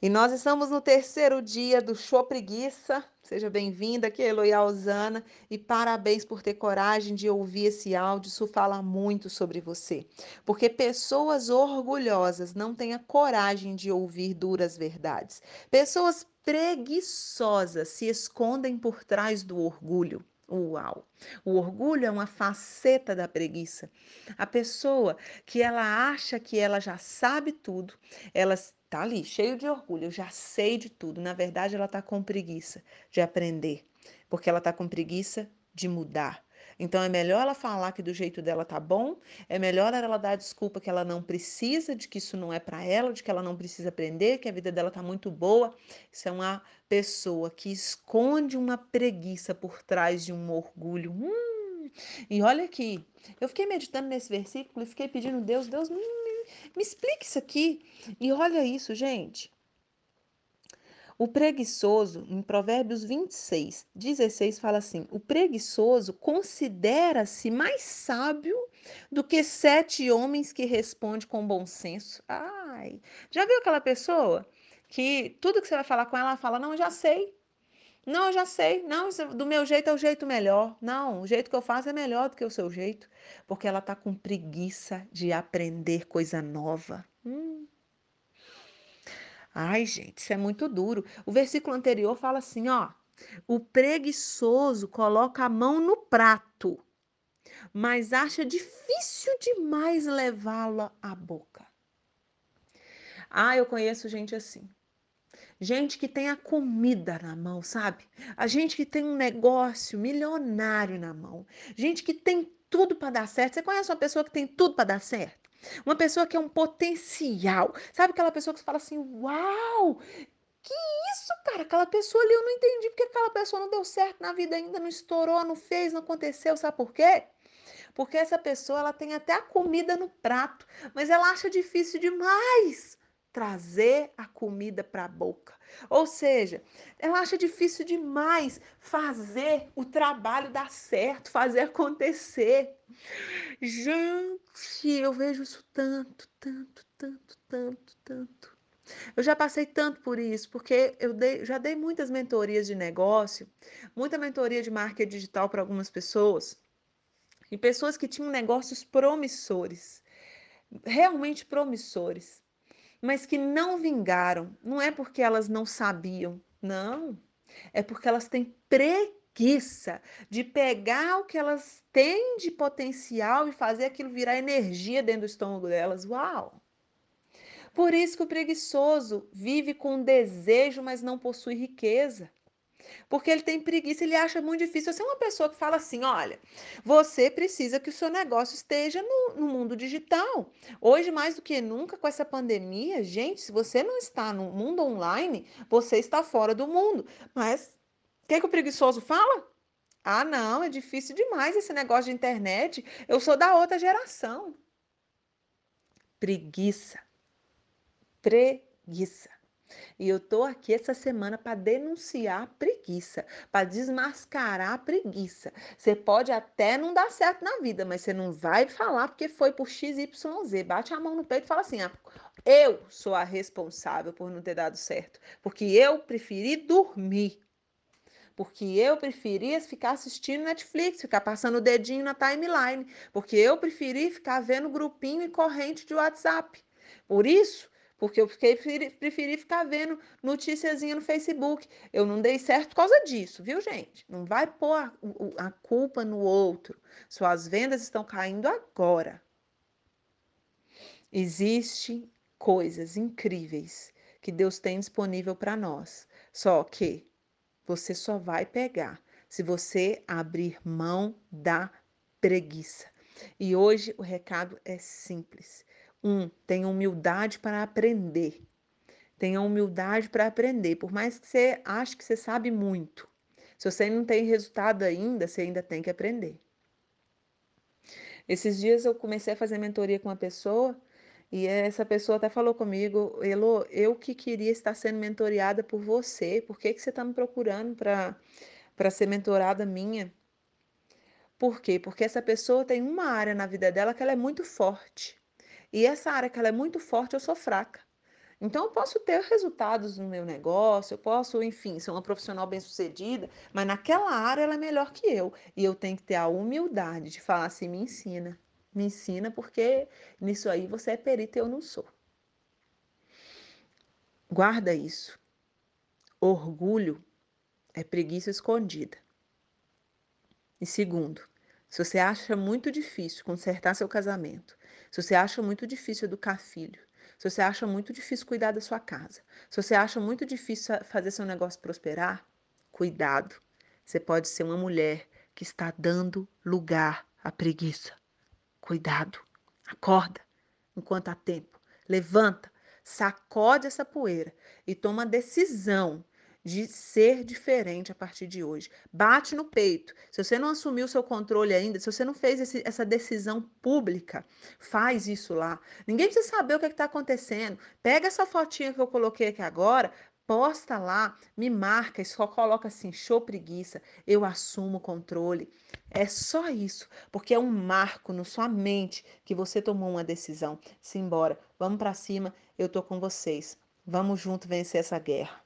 E nós estamos no terceiro dia do Show Preguiça. Seja bem-vinda, aqui é Eloy Alzana e parabéns por ter coragem de ouvir esse áudio. Isso fala muito sobre você. Porque pessoas orgulhosas não têm a coragem de ouvir duras verdades. Pessoas preguiçosas se escondem por trás do orgulho. Uau! O orgulho é uma faceta da preguiça. A pessoa que ela acha que ela já sabe tudo, ela está ali cheio de orgulho, eu já sei de tudo. Na verdade, ela está com preguiça de aprender, porque ela está com preguiça de mudar. Então é melhor ela falar que do jeito dela tá bom, é melhor ela dar desculpa que ela não precisa, de que isso não é para ela, de que ela não precisa aprender, que a vida dela tá muito boa. Isso é uma pessoa que esconde uma preguiça por trás de um orgulho. Hum. E olha aqui, eu fiquei meditando nesse versículo e fiquei pedindo Deus, Deus me explique isso aqui. E olha isso, gente. O preguiçoso, em Provérbios 26, 16, fala assim: o preguiçoso considera-se mais sábio do que sete homens que respondem com bom senso. Ai, já viu aquela pessoa que tudo que você vai falar com ela, ela fala: não, já sei. Não, eu já sei. Não, do meu jeito é o jeito melhor. Não, o jeito que eu faço é melhor do que o seu jeito. Porque ela está com preguiça de aprender coisa nova. Hum. Ai, gente, isso é muito duro. O versículo anterior fala assim, ó: o preguiçoso coloca a mão no prato, mas acha difícil demais levá-la à boca. Ah, eu conheço gente assim. Gente que tem a comida na mão, sabe? A gente que tem um negócio milionário na mão. Gente que tem tudo para dar certo. Você conhece uma pessoa que tem tudo para dar certo? Uma pessoa que é um potencial. Sabe aquela pessoa que você fala assim: Uau! Que isso, cara? Aquela pessoa ali eu não entendi porque aquela pessoa não deu certo na vida ainda, não estourou, não fez, não aconteceu. Sabe por quê? Porque essa pessoa ela tem até a comida no prato, mas ela acha difícil demais trazer a comida para a boca. Ou seja, ela acha difícil demais fazer o trabalho dar certo, fazer acontecer. Gente, eu vejo isso tanto, tanto, tanto, tanto, tanto. Eu já passei tanto por isso, porque eu dei, já dei muitas mentorias de negócio, muita mentoria de marketing digital para algumas pessoas, e pessoas que tinham negócios promissores, realmente promissores mas que não vingaram. Não é porque elas não sabiam, não. É porque elas têm preguiça de pegar o que elas têm de potencial e fazer aquilo virar energia dentro do estômago delas. Uau! Por isso que o preguiçoso vive com desejo, mas não possui riqueza. Porque ele tem preguiça, ele acha muito difícil. Você é uma pessoa que fala assim: olha, você precisa que o seu negócio esteja no, no mundo digital. Hoje, mais do que nunca, com essa pandemia, gente, se você não está no mundo online, você está fora do mundo. Mas o que, que o preguiçoso fala? Ah, não, é difícil demais esse negócio de internet. Eu sou da outra geração. Preguiça. Preguiça. E eu tô aqui essa semana para denunciar a preguiça, para desmascarar a preguiça. Você pode até não dar certo na vida, mas você não vai falar porque foi por XYZ. Bate a mão no peito e fala assim: ah, eu sou a responsável por não ter dado certo, porque eu preferi dormir. Porque eu preferi ficar assistindo Netflix, ficar passando o dedinho na timeline. Porque eu preferi ficar vendo grupinho e corrente de WhatsApp. Por isso, porque eu fiquei, preferi ficar vendo noticiazinha no Facebook. Eu não dei certo por causa disso, viu, gente? Não vai pôr a, a culpa no outro. Suas vendas estão caindo agora. Existem coisas incríveis que Deus tem disponível para nós. Só que você só vai pegar se você abrir mão da preguiça. E hoje o recado é simples. Um, tenha humildade para aprender. Tenha humildade para aprender. Por mais que você ache que você sabe muito, se você não tem resultado ainda, você ainda tem que aprender. Esses dias eu comecei a fazer mentoria com uma pessoa e essa pessoa até falou comigo, Elo, eu que queria estar sendo mentoriada por você, por que, que você está me procurando para ser mentorada minha? Por quê? Porque essa pessoa tem uma área na vida dela que ela é muito forte. E essa área que ela é muito forte, eu sou fraca. Então eu posso ter resultados no meu negócio, eu posso, enfim, ser uma profissional bem-sucedida, mas naquela área ela é melhor que eu. E eu tenho que ter a humildade de falar assim: me ensina, me ensina, porque nisso aí você é perito e eu não sou. Guarda isso. Orgulho é preguiça escondida. E segundo, se você acha muito difícil consertar seu casamento, se você acha muito difícil educar filho, se você acha muito difícil cuidar da sua casa, se você acha muito difícil fazer seu negócio prosperar, cuidado. Você pode ser uma mulher que está dando lugar à preguiça. Cuidado. Acorda enquanto há tempo. Levanta, sacode essa poeira e toma decisão de ser diferente a partir de hoje. Bate no peito. Se você não assumiu seu controle ainda, se você não fez esse, essa decisão pública, faz isso lá. Ninguém precisa saber o que é está acontecendo. Pega essa fotinha que eu coloquei aqui agora, posta lá, me marca só coloca assim, show preguiça, eu assumo o controle. É só isso, porque é um marco na sua mente que você tomou uma decisão. Simbora, vamos para cima, eu tô com vocês. Vamos junto vencer essa guerra.